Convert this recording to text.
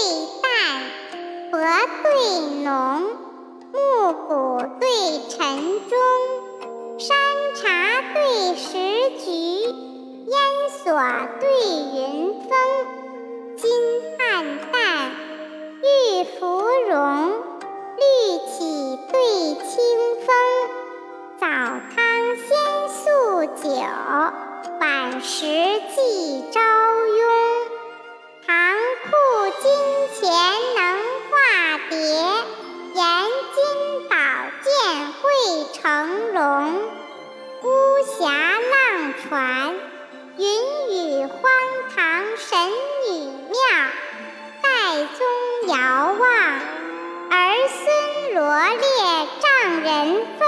对淡薄，对浓暮鼓。对晨钟，山茶。对石菊，烟锁。对云封，金暗淡玉芙蓉。绿绮对清风，早汤先宿酒，晚食即。腾龙，孤峡浪传，云雨荒唐神女庙，岱宗遥望，儿孙罗列丈人。